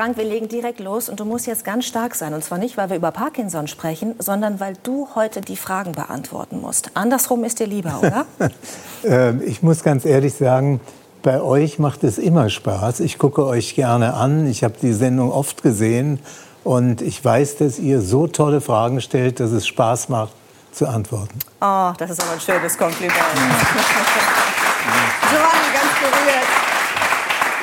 Frank, wir legen direkt los und du musst jetzt ganz stark sein. Und zwar nicht, weil wir über Parkinson sprechen, sondern weil du heute die Fragen beantworten musst. Andersrum ist dir lieber, oder? Ähm, ich muss ganz ehrlich sagen, bei euch macht es immer Spaß. Ich gucke euch gerne an. Ich habe die Sendung oft gesehen. Und ich weiß, dass ihr so tolle Fragen stellt, dass es Spaß macht zu antworten. Oh, das ist aber ein schönes Kompliment. Giovanni, ganz berührt.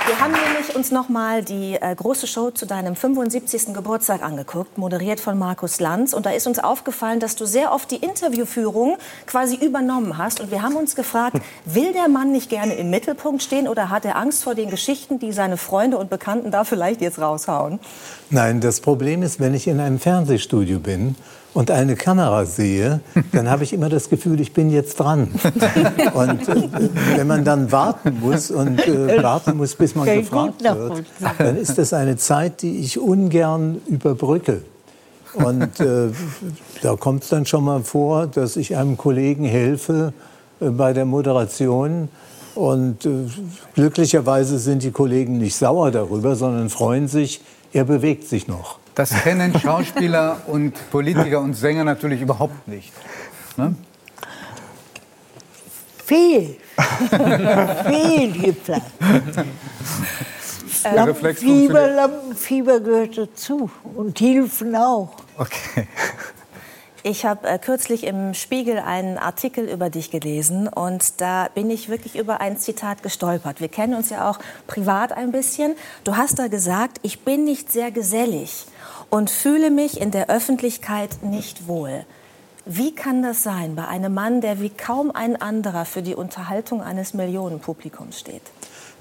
Wir haben nämlich uns noch mal die äh, große Show zu deinem 75. Geburtstag angeguckt, moderiert von Markus Lanz. Und da ist uns aufgefallen, dass du sehr oft die Interviewführung quasi übernommen hast. Und wir haben uns gefragt, will der Mann nicht gerne im Mittelpunkt stehen oder hat er Angst vor den Geschichten, die seine Freunde und Bekannten da vielleicht jetzt raushauen? Nein, das Problem ist, wenn ich in einem Fernsehstudio bin und eine Kamera sehe, dann habe ich immer das Gefühl, ich bin jetzt dran. Und äh, wenn man dann warten muss und äh, warten muss, bis man gefragt wird, dann ist das eine Zeit, die ich ungern überbrücke. Und äh, da kommt es dann schon mal vor, dass ich einem Kollegen helfe äh, bei der Moderation. Und äh, glücklicherweise sind die Kollegen nicht sauer darüber, sondern freuen sich, er bewegt sich noch. Das kennen Schauspieler und Politiker und Sänger natürlich überhaupt nicht. Ne? Viel. Viel geplant. Lampenfieber, Lampenfieber gehört dazu und Hilfen auch. Okay. Ich habe äh, kürzlich im Spiegel einen Artikel über dich gelesen und da bin ich wirklich über ein Zitat gestolpert. Wir kennen uns ja auch privat ein bisschen. Du hast da gesagt, ich bin nicht sehr gesellig und fühle mich in der Öffentlichkeit nicht wohl. Wie kann das sein bei einem Mann, der wie kaum ein anderer für die Unterhaltung eines Millionenpublikums steht?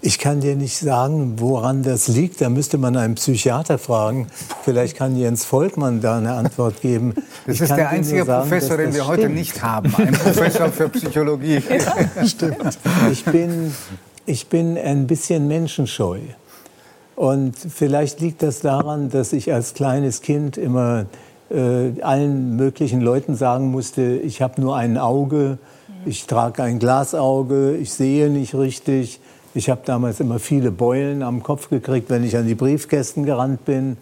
Ich kann dir nicht sagen, woran das liegt. Da müsste man einen Psychiater fragen. Vielleicht kann Jens Volkmann da eine Antwort geben. Das ich ist der einzige sagen, Professor, den wir stimmt. heute nicht haben. Ein Professor für Psychologie. stimmt. Ich bin, ich bin ein bisschen menschenscheu. Und vielleicht liegt das daran, dass ich als kleines Kind immer äh, allen möglichen Leuten sagen musste, ich habe nur ein Auge, ich trage ein Glasauge, ich sehe nicht richtig. Ich habe damals immer viele Beulen am Kopf gekriegt, wenn ich an die Briefkästen gerannt bin.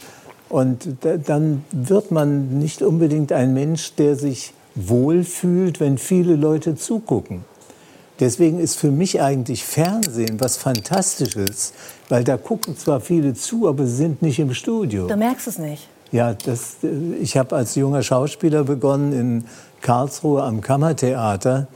Und dann wird man nicht unbedingt ein Mensch, der sich wohlfühlt, wenn viele Leute zugucken. Deswegen ist für mich eigentlich Fernsehen was Fantastisches, weil da gucken zwar viele zu, aber sie sind nicht im Studio. Du merkst es nicht. Ja, das, ich habe als junger Schauspieler begonnen in Karlsruhe am Kammertheater.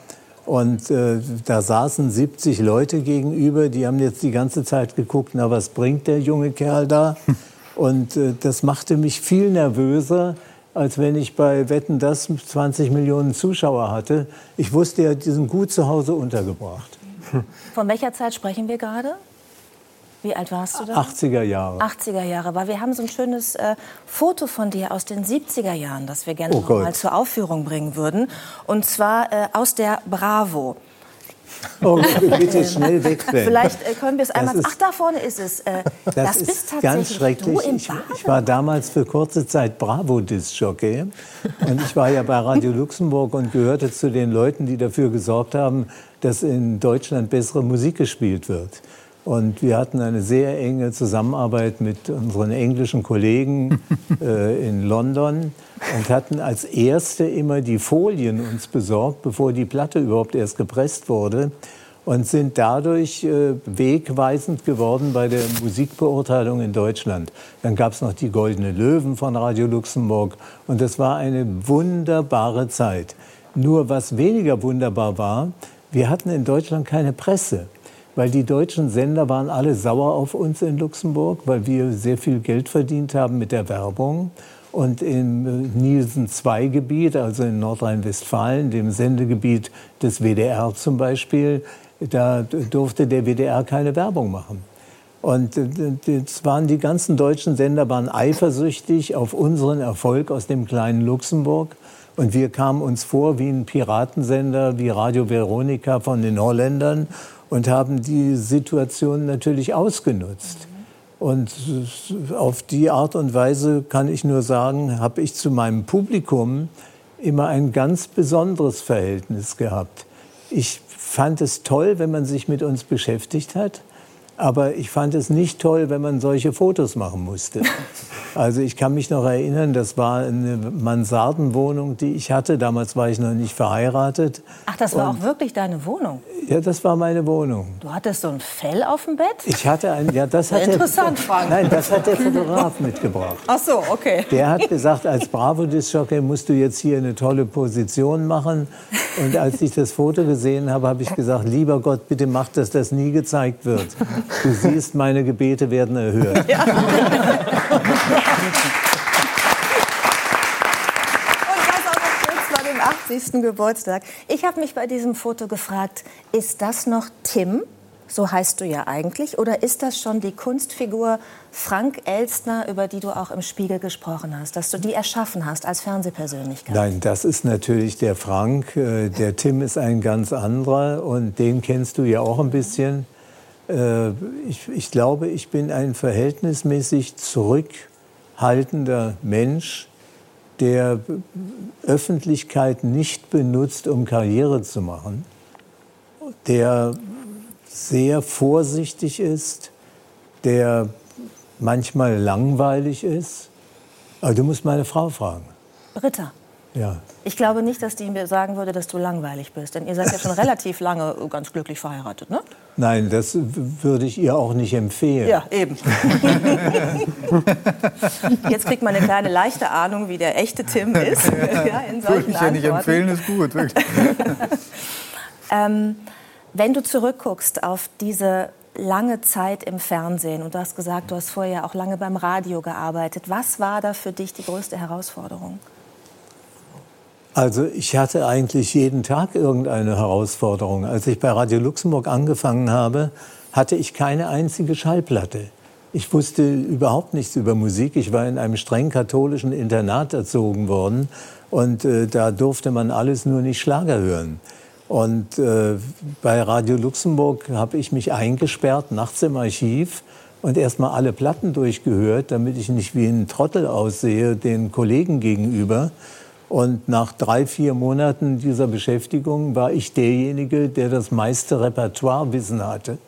Und äh, da saßen 70 Leute gegenüber, die haben jetzt die ganze Zeit geguckt, na was bringt der junge Kerl da? Und äh, das machte mich viel nervöser, als wenn ich bei Wetten das 20 Millionen Zuschauer hatte. Ich wusste ja, die sind gut zu Hause untergebracht. Von welcher Zeit sprechen wir gerade? Wie alt warst du da? 80er Jahre. 80er Jahre, weil wir haben so ein schönes äh, Foto von dir aus den 70er Jahren, das wir gerne oh noch mal zur Aufführung bringen würden. Und zwar äh, aus der Bravo. Oh, bitte schnell wegblenden. Vielleicht äh, können wir es einmal. Ach, da vorne ist es. Äh, das, das ist bist tatsächlich ganz schrecklich. Ich, ich, war damals für kurze Zeit Bravo-Disc-Jockey. Und ich war ja bei Radio Luxemburg und gehörte zu den Leuten, die dafür gesorgt haben, dass in Deutschland bessere Musik gespielt wird. Und wir hatten eine sehr enge Zusammenarbeit mit unseren englischen Kollegen äh, in London und hatten als erste immer die Folien uns besorgt, bevor die Platte überhaupt erst gepresst wurde und sind dadurch äh, wegweisend geworden bei der Musikbeurteilung in Deutschland. Dann gab es noch die Goldene Löwen von Radio Luxemburg und das war eine wunderbare Zeit. Nur was weniger wunderbar war, wir hatten in Deutschland keine Presse weil die deutschen Sender waren alle sauer auf uns in Luxemburg, weil wir sehr viel Geld verdient haben mit der Werbung. Und im äh, Nielsen-2-Gebiet, also in Nordrhein-Westfalen, dem Sendegebiet des WDR zum Beispiel, da durfte der WDR keine Werbung machen. Und das waren die ganzen deutschen Sender waren eifersüchtig auf unseren Erfolg aus dem kleinen Luxemburg. Und wir kamen uns vor wie ein Piratensender, wie Radio Veronica von den Holländern und haben die Situation natürlich ausgenutzt. Und auf die Art und Weise kann ich nur sagen, habe ich zu meinem Publikum immer ein ganz besonderes Verhältnis gehabt. Ich fand es toll, wenn man sich mit uns beschäftigt hat. Aber ich fand es nicht toll, wenn man solche Fotos machen musste. Also ich kann mich noch erinnern, das war eine Mansardenwohnung, die ich hatte. Damals war ich noch nicht verheiratet. Ach, das war Und, auch wirklich deine Wohnung? Ja, das war meine Wohnung. Du hattest so ein Fell auf dem Bett? Ich hatte ein, ja, das hat Interessant, der, Frank. Nein, das hat der Fotograf mitgebracht. Ach so, okay. Der hat gesagt, als Bravo-Disc-Jockey musst du jetzt hier eine tolle Position machen. Und als ich das Foto gesehen habe, habe ich gesagt, lieber Gott, bitte mach, dass das nie gezeigt wird. Du siehst, meine Gebete werden erhört. Ja. Dem 80. Geburtstag. Ich habe mich bei diesem Foto gefragt, ist das noch Tim? so heißt du ja eigentlich, oder ist das schon die Kunstfigur Frank Elstner, über die du auch im Spiegel gesprochen hast, dass du die erschaffen hast als Fernsehpersönlichkeit? Nein, das ist natürlich der Frank. Äh, der Tim ist ein ganz anderer und den kennst du ja auch ein bisschen. Äh, ich, ich glaube, ich bin ein verhältnismäßig zurückhaltender Mensch, der Öffentlichkeit nicht benutzt, um Karriere zu machen, der sehr vorsichtig ist, der manchmal langweilig ist. Aber du musst meine Frau fragen. Britta. Ja. Ich glaube nicht, dass die mir sagen würde, dass du langweilig bist. Denn ihr seid ja schon relativ lange ganz glücklich verheiratet, ne? Nein, das würde ich ihr auch nicht empfehlen. Ja, eben. Jetzt kriegt man eine kleine leichte Ahnung, wie der echte Tim ist. ja, in solchen Würde ich ja nicht empfehlen, ist gut. ähm, wenn du zurückguckst auf diese lange Zeit im Fernsehen und du hast gesagt, du hast vorher auch lange beim Radio gearbeitet, was war da für dich die größte Herausforderung? Also ich hatte eigentlich jeden Tag irgendeine Herausforderung. Als ich bei Radio Luxemburg angefangen habe, hatte ich keine einzige Schallplatte. Ich wusste überhaupt nichts über Musik. Ich war in einem streng katholischen Internat erzogen worden und äh, da durfte man alles nur nicht Schlager hören. Und äh, bei Radio Luxemburg habe ich mich eingesperrt, nachts im Archiv und erstmal alle Platten durchgehört, damit ich nicht wie ein Trottel aussehe den Kollegen gegenüber. Und nach drei, vier Monaten dieser Beschäftigung war ich derjenige, der das meiste Repertoirewissen hatte.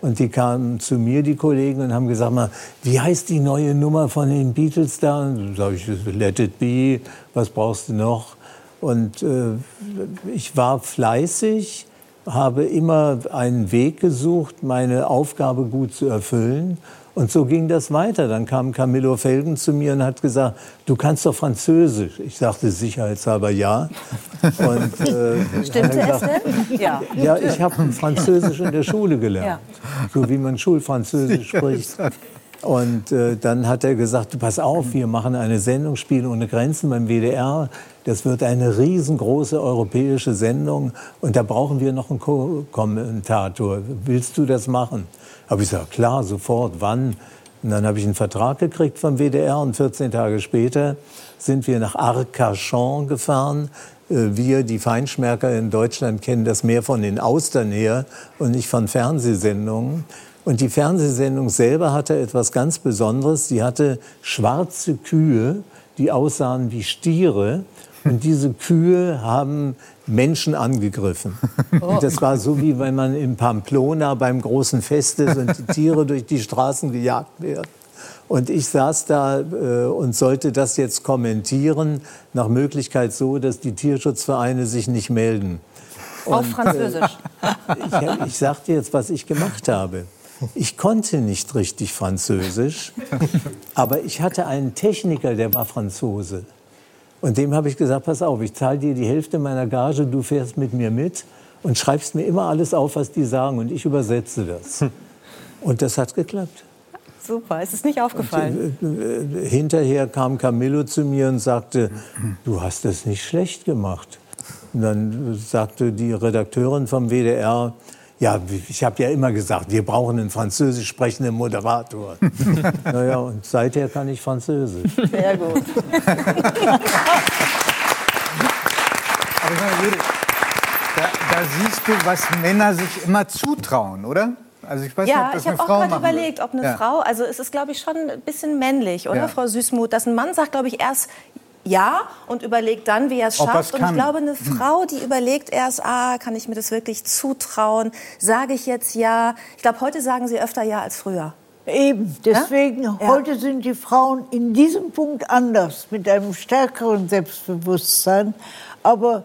Und die kamen zu mir, die Kollegen, und haben gesagt, mal, wie heißt die neue Nummer von den Beatles da? Und sage ich, Let It Be, was brauchst du noch? Und äh, ich war fleißig, habe immer einen Weg gesucht, meine Aufgabe gut zu erfüllen. Und so ging das weiter. Dann kam Camillo Felgen zu mir und hat gesagt, du kannst doch Französisch. Ich sagte sicherheitshalber ja. Und, äh, Stimmte gesagt, es denn? Ja. Ja, ich habe Französisch in der Schule gelernt. Ja. So wie man Schulfranzösisch spricht. Und äh, dann hat er gesagt, du pass auf, wir machen eine Sendung Spiel ohne Grenzen beim WDR. Das wird eine riesengroße europäische Sendung und da brauchen wir noch einen Co-Kommentator. Willst du das machen? Habe ich gesagt, klar, sofort, wann? Und dann habe ich einen Vertrag gekriegt vom WDR und 14 Tage später sind wir nach Arcachon gefahren. Äh, wir, die Feinschmerker in Deutschland, kennen das mehr von den Austern her und nicht von Fernsehsendungen. Und die Fernsehsendung selber hatte etwas ganz Besonderes. Sie hatte schwarze Kühe, die aussahen wie Stiere. Und diese Kühe haben Menschen angegriffen. Und das war so, wie wenn man in Pamplona beim großen Fest ist und die Tiere durch die Straßen gejagt werden. Und ich saß da äh, und sollte das jetzt kommentieren, nach Möglichkeit so, dass die Tierschutzvereine sich nicht melden. Auf Französisch. Äh, ich, ich sag dir jetzt, was ich gemacht habe. Ich konnte nicht richtig Französisch, aber ich hatte einen Techniker, der war Franzose. Und dem habe ich gesagt, pass auf, ich zahle dir die Hälfte meiner Gage, du fährst mit mir mit und schreibst mir immer alles auf, was die sagen und ich übersetze das. Und das hat geklappt. Super, ist es nicht aufgefallen? Und, äh, äh, hinterher kam Camillo zu mir und sagte, du hast das nicht schlecht gemacht. Und dann sagte die Redakteurin vom WDR, ja, ich habe ja immer gesagt, wir brauchen einen französisch sprechenden Moderator. naja, und seither kann ich Französisch. Sehr gut. Aber Judith, da, da siehst du, was Männer sich immer zutrauen, oder? Also ich weiß ja, nicht, ich habe auch gerade überlegt, ob eine ja. Frau, also es ist glaube ich schon ein bisschen männlich, oder ja. Frau Süßmuth, dass ein Mann sagt, glaube ich, erst ja und überlegt dann, wie er es schafft. Und ich glaube, eine hm. Frau, die überlegt erst, ah, kann ich mir das wirklich zutrauen? Sage ich jetzt ja? Ich glaube, heute sagen sie öfter ja als früher. Eben, deswegen, ja? heute sind die Frauen in diesem Punkt anders, mit einem stärkeren Selbstbewusstsein. Aber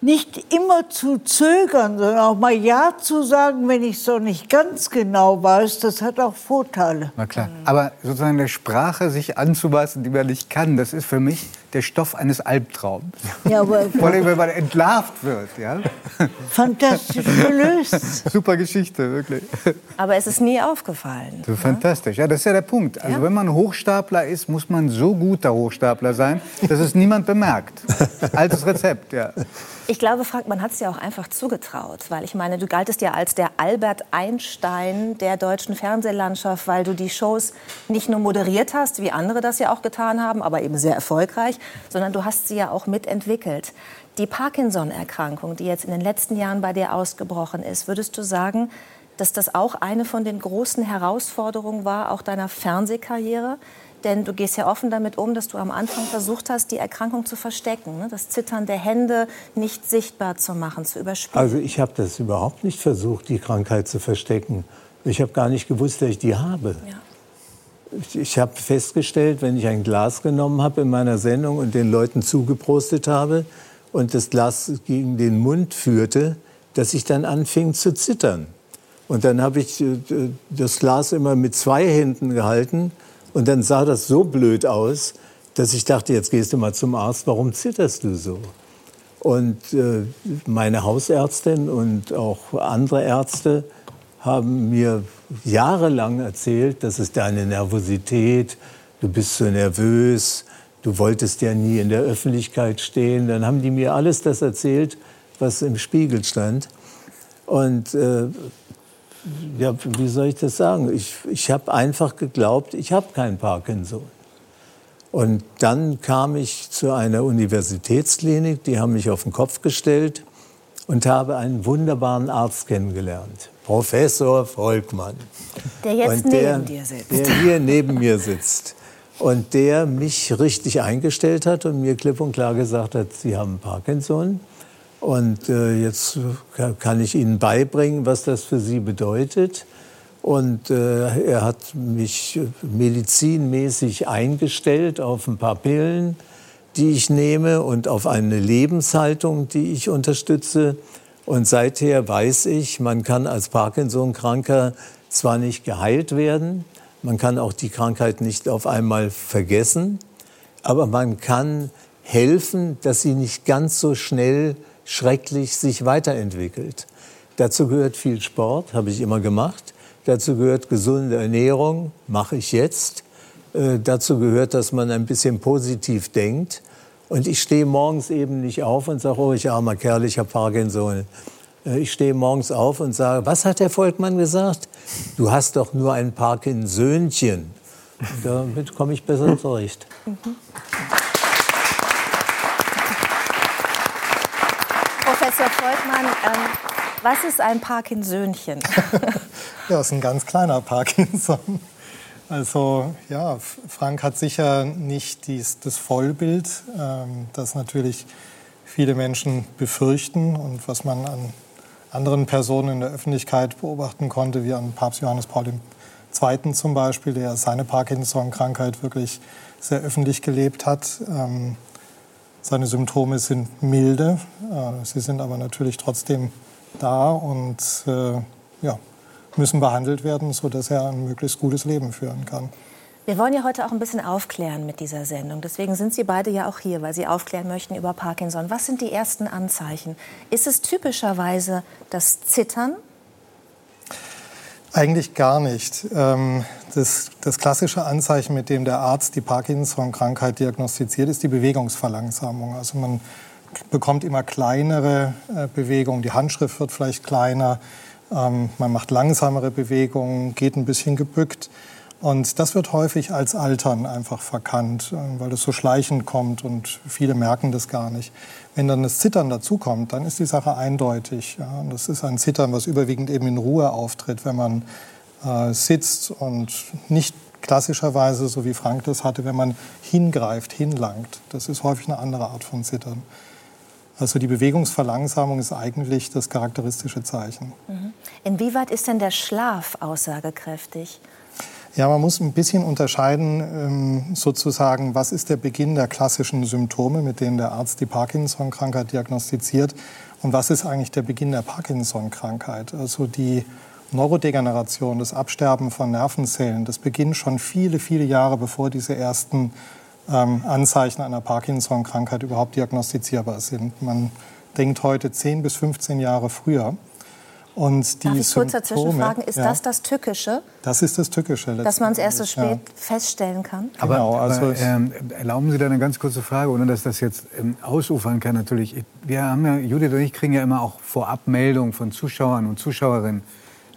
nicht immer zu zögern, sondern auch mal Ja zu sagen, wenn ich es noch nicht ganz genau weiß, das hat auch Vorteile. Na klar. Aber sozusagen eine Sprache sich anzupassen, die man nicht kann, das ist für mich der Stoff eines Albtraums. Ja, aber Vor allem, wenn man entlarvt wird. Ja? Fantastisch gelöst. Super Geschichte, wirklich. Aber es ist nie aufgefallen. So ne? fantastisch. Ja, das ist ja der Punkt. Also ja. wenn man Hochstapler ist, muss man so guter Hochstapler sein, dass es niemand bemerkt. Altes Rezept, ja. Ich glaube, Frank, man hat es ja auch einfach zugetraut, weil ich meine, du galtest ja als der Albert Einstein der deutschen Fernsehlandschaft, weil du die Shows nicht nur moderiert hast, wie andere das ja auch getan haben, aber eben sehr erfolgreich, sondern du hast sie ja auch mitentwickelt. Die Parkinson-Erkrankung, die jetzt in den letzten Jahren bei dir ausgebrochen ist, würdest du sagen, dass das auch eine von den großen Herausforderungen war, auch deiner Fernsehkarriere? Denn du gehst ja offen damit um, dass du am Anfang versucht hast, die Erkrankung zu verstecken, ne? das Zittern der Hände nicht sichtbar zu machen, zu überspielen. Also ich habe das überhaupt nicht versucht, die Krankheit zu verstecken. Ich habe gar nicht gewusst, dass ich die habe. Ja. Ich, habe festgestellt, wenn ich ein Glas genommen habe in meiner Sendung und den Leuten zugeprostet habe und das Glas gegen den Mund führte, dass ich dann anfing zu zittern. Und dann habe ich äh, das Glas immer mit zwei Händen gehalten und dann sah das so blöd aus, dass ich dachte, jetzt gehst du mal zum Arzt, warum zitterst du so? Und äh, meine Hausärztin und auch andere Ärzte haben mir jahrelang erzählt, das ist deine Nervosität, du bist so nervös, du wolltest ja nie in der Öffentlichkeit stehen. Dann haben die mir alles das erzählt, was im Spiegel stand. Und äh, ja, wie soll ich das sagen? Ich, ich habe einfach geglaubt, ich habe kein Parkinson. Und dann kam ich zu einer Universitätsklinik, die haben mich auf den Kopf gestellt und habe einen wunderbaren Arzt kennengelernt, Professor Volkmann. Der jetzt der, neben dir sitzt. Der hier neben mir sitzt. Und der mich richtig eingestellt hat und mir klipp und klar gesagt hat, Sie haben Parkinson. Und äh, jetzt kann ich Ihnen beibringen, was das für Sie bedeutet. Und äh, er hat mich medizinmäßig eingestellt auf ein paar Pillen, die ich nehme und auf eine Lebenshaltung, die ich unterstütze. Und seither weiß ich, man kann als Parkinson-Kranker zwar nicht geheilt werden, man kann auch die Krankheit nicht auf einmal vergessen, aber man kann helfen, dass sie nicht ganz so schnell schrecklich sich weiterentwickelt. Dazu gehört viel Sport, habe ich immer gemacht. Dazu gehört gesunde Ernährung, mache ich jetzt. Äh, dazu gehört, dass man ein bisschen positiv denkt. Und ich stehe morgens eben nicht auf und sage, oh, ich armer Kerl, ich habe Parkinson. Äh, ich stehe morgens auf und sage, was hat Herr Volkmann gesagt? Du hast doch nur ein Parkinsöhnchen. Damit komme ich besser zurecht. Mhm. Professor Volkmann, ähm, was ist ein Parkinsöhnchen? ja, ist ein ganz kleiner Parkinson. Also ja, Frank hat sicher nicht dies, das Vollbild, ähm, das natürlich viele Menschen befürchten und was man an anderen Personen in der Öffentlichkeit beobachten konnte, wie an Papst Johannes Paul II. zum Beispiel, der seine Parkinson-Krankheit wirklich sehr öffentlich gelebt hat. Ähm, seine Symptome sind milde, äh, sie sind aber natürlich trotzdem da und äh, ja, müssen behandelt werden, sodass er ein möglichst gutes Leben führen kann. Wir wollen ja heute auch ein bisschen aufklären mit dieser Sendung. Deswegen sind Sie beide ja auch hier, weil Sie aufklären möchten über Parkinson. Was sind die ersten Anzeichen? Ist es typischerweise das Zittern? Eigentlich gar nicht. Ähm, das, das, klassische Anzeichen, mit dem der Arzt die Parkinson-Krankheit diagnostiziert, ist die Bewegungsverlangsamung. Also man bekommt immer kleinere äh, Bewegungen, die Handschrift wird vielleicht kleiner, ähm, man macht langsamere Bewegungen, geht ein bisschen gebückt. Und das wird häufig als Altern einfach verkannt, äh, weil das so schleichend kommt und viele merken das gar nicht. Wenn dann das Zittern dazukommt, dann ist die Sache eindeutig. Ja. Das ist ein Zittern, was überwiegend eben in Ruhe auftritt, wenn man äh, sitzt und nicht klassischerweise, so wie Frank das hatte, wenn man hingreift, hinlangt. Das ist häufig eine andere Art von Zittern. Also die Bewegungsverlangsamung ist eigentlich das charakteristische Zeichen. Mhm. Inwieweit ist denn der Schlaf aussagekräftig? Ja, man muss ein bisschen unterscheiden, ähm, sozusagen, was ist der Beginn der klassischen Symptome, mit denen der Arzt die Parkinson-Krankheit diagnostiziert und was ist eigentlich der Beginn der Parkinson-Krankheit. Also die Neurodegeneration, das Absterben von Nervenzellen, das beginnt schon viele, viele Jahre bevor diese ersten ähm, Anzeichen einer Parkinson-Krankheit überhaupt diagnostizierbar sind. Man denkt heute 10 bis 15 Jahre früher. Und die Darf ich kurz dazwischen fragen, ist ja, das das Tückische? Das ist das Tückische. Dass man es erst so spät ja. feststellen kann? Aber, genau, also aber ähm, erlauben Sie da eine ganz kurze Frage, ohne dass das jetzt ähm, ausufern kann natürlich. Wir haben ja, Judith und ich kriegen ja immer auch Vorabmeldungen von Zuschauern und Zuschauerinnen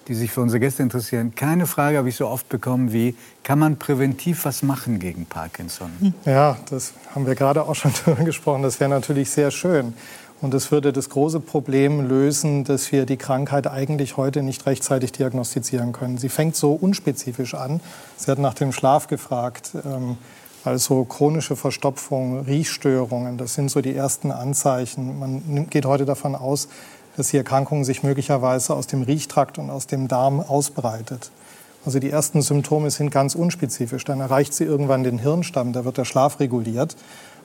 die sich für unsere Gäste interessieren. Keine Frage habe ich so oft bekommen wie, kann man präventiv was machen gegen Parkinson? Ja, das haben wir gerade auch schon darüber gesprochen. Das wäre natürlich sehr schön. Und das würde das große Problem lösen, dass wir die Krankheit eigentlich heute nicht rechtzeitig diagnostizieren können. Sie fängt so unspezifisch an. Sie hat nach dem Schlaf gefragt. Ähm, also chronische Verstopfung, Riechstörungen, das sind so die ersten Anzeichen. Man geht heute davon aus, dass die Erkrankung sich möglicherweise aus dem Riechtrakt und aus dem Darm ausbreitet. Also die ersten Symptome sind ganz unspezifisch. Dann erreicht sie irgendwann den Hirnstamm, da wird der Schlaf reguliert.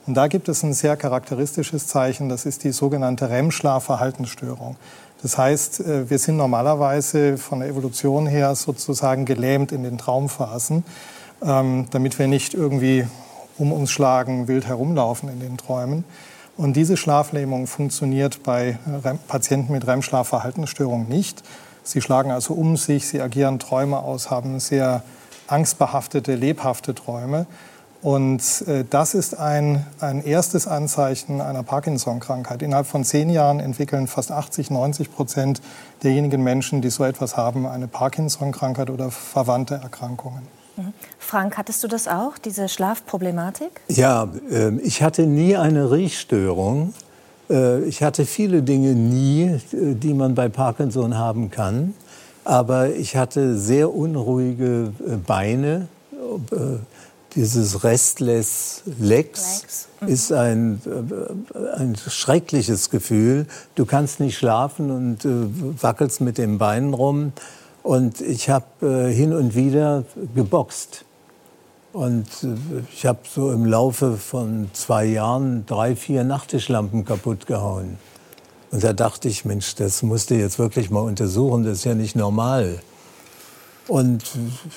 Und da gibt es ein sehr charakteristisches Zeichen, das ist die sogenannte REM-Schlafverhaltensstörung. Das heißt, äh, wir sind normalerweise von der Evolution her sozusagen gelähmt in den Traumphasen, ähm, damit wir nicht irgendwie um uns schlagen, wild herumlaufen in den Träumen. Und diese Schlaflähmung funktioniert bei Patienten mit REM-Schlafverhaltensstörung nicht. Sie schlagen also um sich, sie agieren Träume aus, haben sehr angstbehaftete, lebhafte Träume. Und äh, das ist ein, ein erstes Anzeichen einer Parkinson-Krankheit. Innerhalb von zehn Jahren entwickeln fast 80, 90 Prozent derjenigen Menschen, die so etwas haben, eine Parkinson-Krankheit oder verwandte Erkrankungen. Mhm. Frank, hattest du das auch, diese Schlafproblematik? Ja, äh, ich hatte nie eine Riechstörung. Äh, ich hatte viele Dinge nie, äh, die man bei Parkinson haben kann. Aber ich hatte sehr unruhige äh, Beine. Dieses Restless Legs, Legs. Mhm. ist ein, ein schreckliches Gefühl. Du kannst nicht schlafen und wackelst mit den Beinen rum. Und ich habe äh, hin und wieder geboxt. Und äh, ich habe so im Laufe von zwei Jahren drei, vier Nachttischlampen kaputt gehauen. Und da dachte ich, Mensch, das musst du jetzt wirklich mal untersuchen, das ist ja nicht normal. Und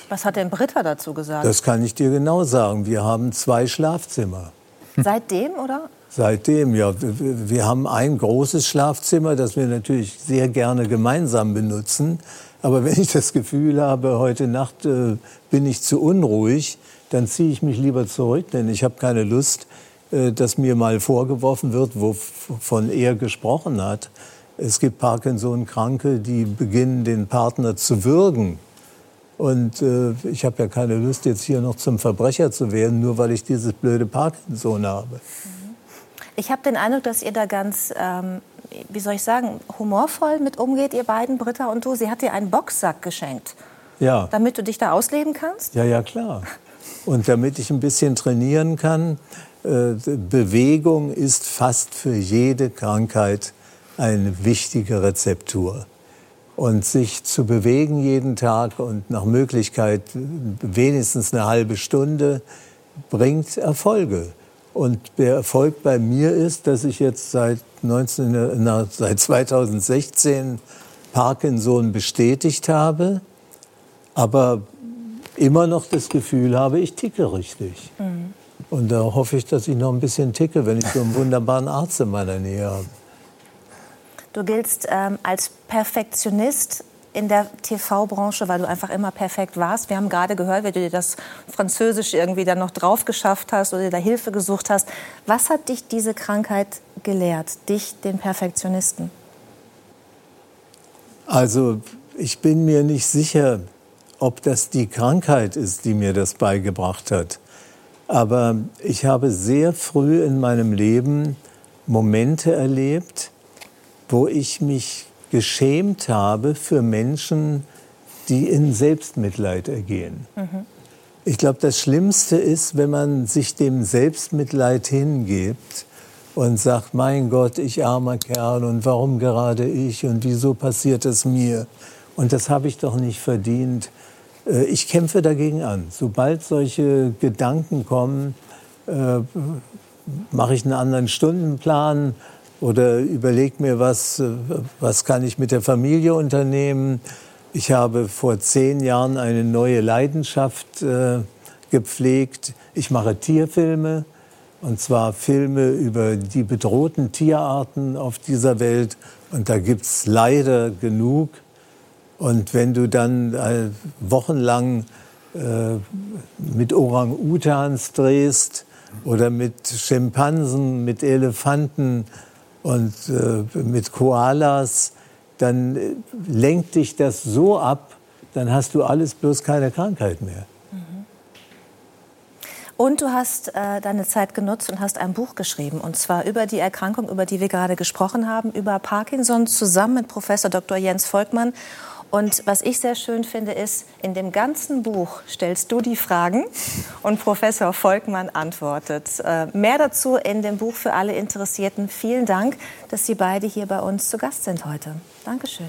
Was hat denn Britta dazu gesagt? Das kann ich dir genau sagen. Wir haben zwei Schlafzimmer. Seitdem, oder? Seitdem, ja. Wir haben ein großes Schlafzimmer, das wir natürlich sehr gerne gemeinsam benutzen. Aber wenn ich das Gefühl habe, heute Nacht äh, bin ich zu unruhig, dann ziehe ich mich lieber zurück, denn ich habe keine Lust, äh, dass mir mal vorgeworfen wird, wovon er gesprochen hat. Es gibt Parkinson-Kranke, die beginnen, den Partner zu würgen. Und äh, ich habe ja keine Lust, jetzt hier noch zum Verbrecher zu werden, nur weil ich dieses blöde Parkinson habe. Ich habe den Eindruck, dass ihr da ganz ähm, wie soll ich sagen, humorvoll mit umgeht, ihr beiden, Britta und du. Sie hat dir einen Boxsack geschenkt. Ja. Damit du dich da ausleben kannst? Ja, ja, klar. Und damit ich ein bisschen trainieren kann. Äh, Bewegung ist fast für jede Krankheit eine wichtige Rezeptur. Und sich zu bewegen jeden Tag und nach Möglichkeit wenigstens eine halbe Stunde bringt Erfolge. Und der Erfolg bei mir ist, dass ich jetzt seit, 19, na, seit 2016 Parkinson bestätigt habe, aber immer noch das Gefühl habe, ich ticke richtig. Mhm. Und da hoffe ich, dass ich noch ein bisschen ticke, wenn ich so einen wunderbaren Arzt in meiner Nähe habe. Du giltst ähm, als Perfektionist in der TV-Branche, weil du einfach immer perfekt warst. Wir haben gerade gehört, wie du dir das Französisch irgendwie dann noch drauf geschafft hast oder dir da Hilfe gesucht hast. Was hat dich diese Krankheit gelehrt, dich, den Perfektionisten? Also ich bin mir nicht sicher, ob das die Krankheit ist, die mir das beigebracht hat. Aber ich habe sehr früh in meinem Leben Momente erlebt, wo ich mich geschämt habe für Menschen, die in Selbstmitleid ergehen. Mhm. Ich glaube, das Schlimmste ist, wenn man sich dem Selbstmitleid hingibt und sagt, mein Gott, ich armer Kerl und warum gerade ich und wieso passiert es mir? Und das habe ich doch nicht verdient. Äh, ich kämpfe dagegen an. Sobald solche Gedanken kommen, äh, mache ich einen anderen Stundenplan oder überlege mir, was, äh, was kann ich mit der Familie unternehmen. Ich habe vor zehn Jahren eine neue Leidenschaft äh, gepflegt. Ich mache Tierfilme, und zwar Filme über die bedrohten Tierarten auf dieser Welt. Und da gibt es leider genug. Und wenn du dann äh, wochenlang äh, mit Orang-Utans drehst oder mit Schimpansen, mit Elefanten und äh, mit Koalas, dann äh, lenkt dich das so ab, dann hast du alles bloß keine Krankheit mehr. Mhm. Und du hast äh, deine Zeit genutzt und hast ein Buch geschrieben, und zwar über die Erkrankung, über die wir gerade gesprochen haben, über Parkinson, zusammen mit Professor Dr. Jens Volkmann. Und was ich sehr schön finde, ist, in dem ganzen Buch stellst du die Fragen und Professor Volkmann antwortet. Äh, mehr dazu in dem Buch für alle Interessierten. Vielen Dank, dass Sie beide hier bei uns zu Gast sind heute. Dankeschön.